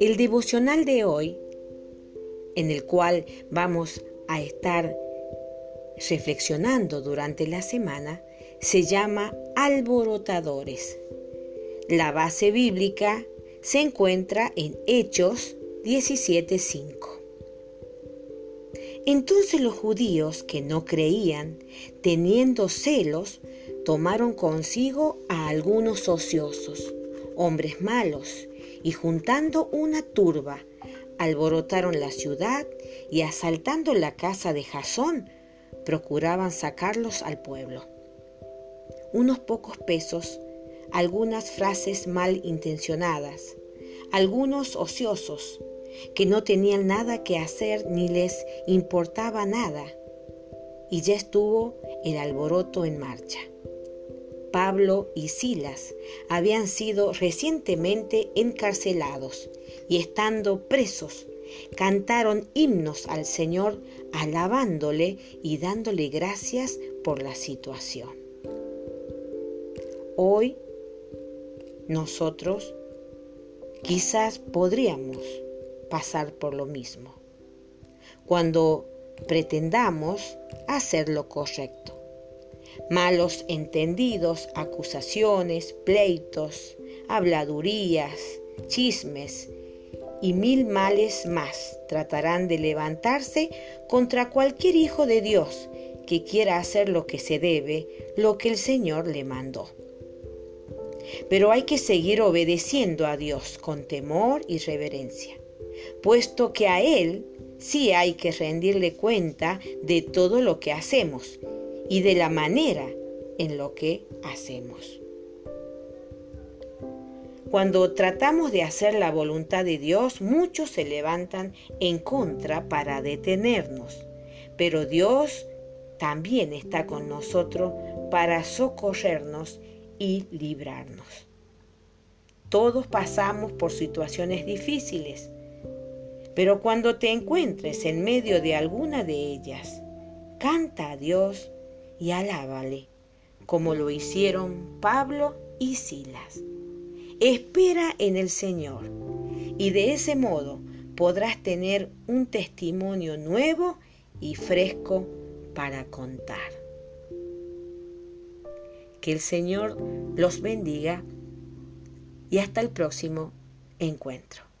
El devocional de hoy, en el cual vamos a estar reflexionando durante la semana, se llama alborotadores. La base bíblica se encuentra en Hechos 17.5. Entonces los judíos que no creían, teniendo celos, tomaron consigo a algunos ociosos, hombres malos, y juntando una turba, alborotaron la ciudad y asaltando la casa de Jasón, procuraban sacarlos al pueblo. Unos pocos pesos, algunas frases mal intencionadas, algunos ociosos, que no tenían nada que hacer ni les importaba nada. Y ya estuvo el alboroto en marcha. Pablo y Silas habían sido recientemente encarcelados y estando presos, cantaron himnos al Señor alabándole y dándole gracias por la situación. Hoy nosotros quizás podríamos pasar por lo mismo cuando pretendamos hacer lo correcto. Malos entendidos, acusaciones, pleitos, habladurías, chismes y mil males más tratarán de levantarse contra cualquier hijo de Dios que quiera hacer lo que se debe, lo que el Señor le mandó. Pero hay que seguir obedeciendo a Dios con temor y reverencia, puesto que a Él sí hay que rendirle cuenta de todo lo que hacemos y de la manera en lo que hacemos. Cuando tratamos de hacer la voluntad de Dios, muchos se levantan en contra para detenernos, pero Dios también está con nosotros para socorrernos y librarnos. Todos pasamos por situaciones difíciles, pero cuando te encuentres en medio de alguna de ellas, canta a Dios y alábale, como lo hicieron Pablo y Silas. Espera en el Señor y de ese modo podrás tener un testimonio nuevo y fresco para contar. Que el Señor los bendiga y hasta el próximo encuentro.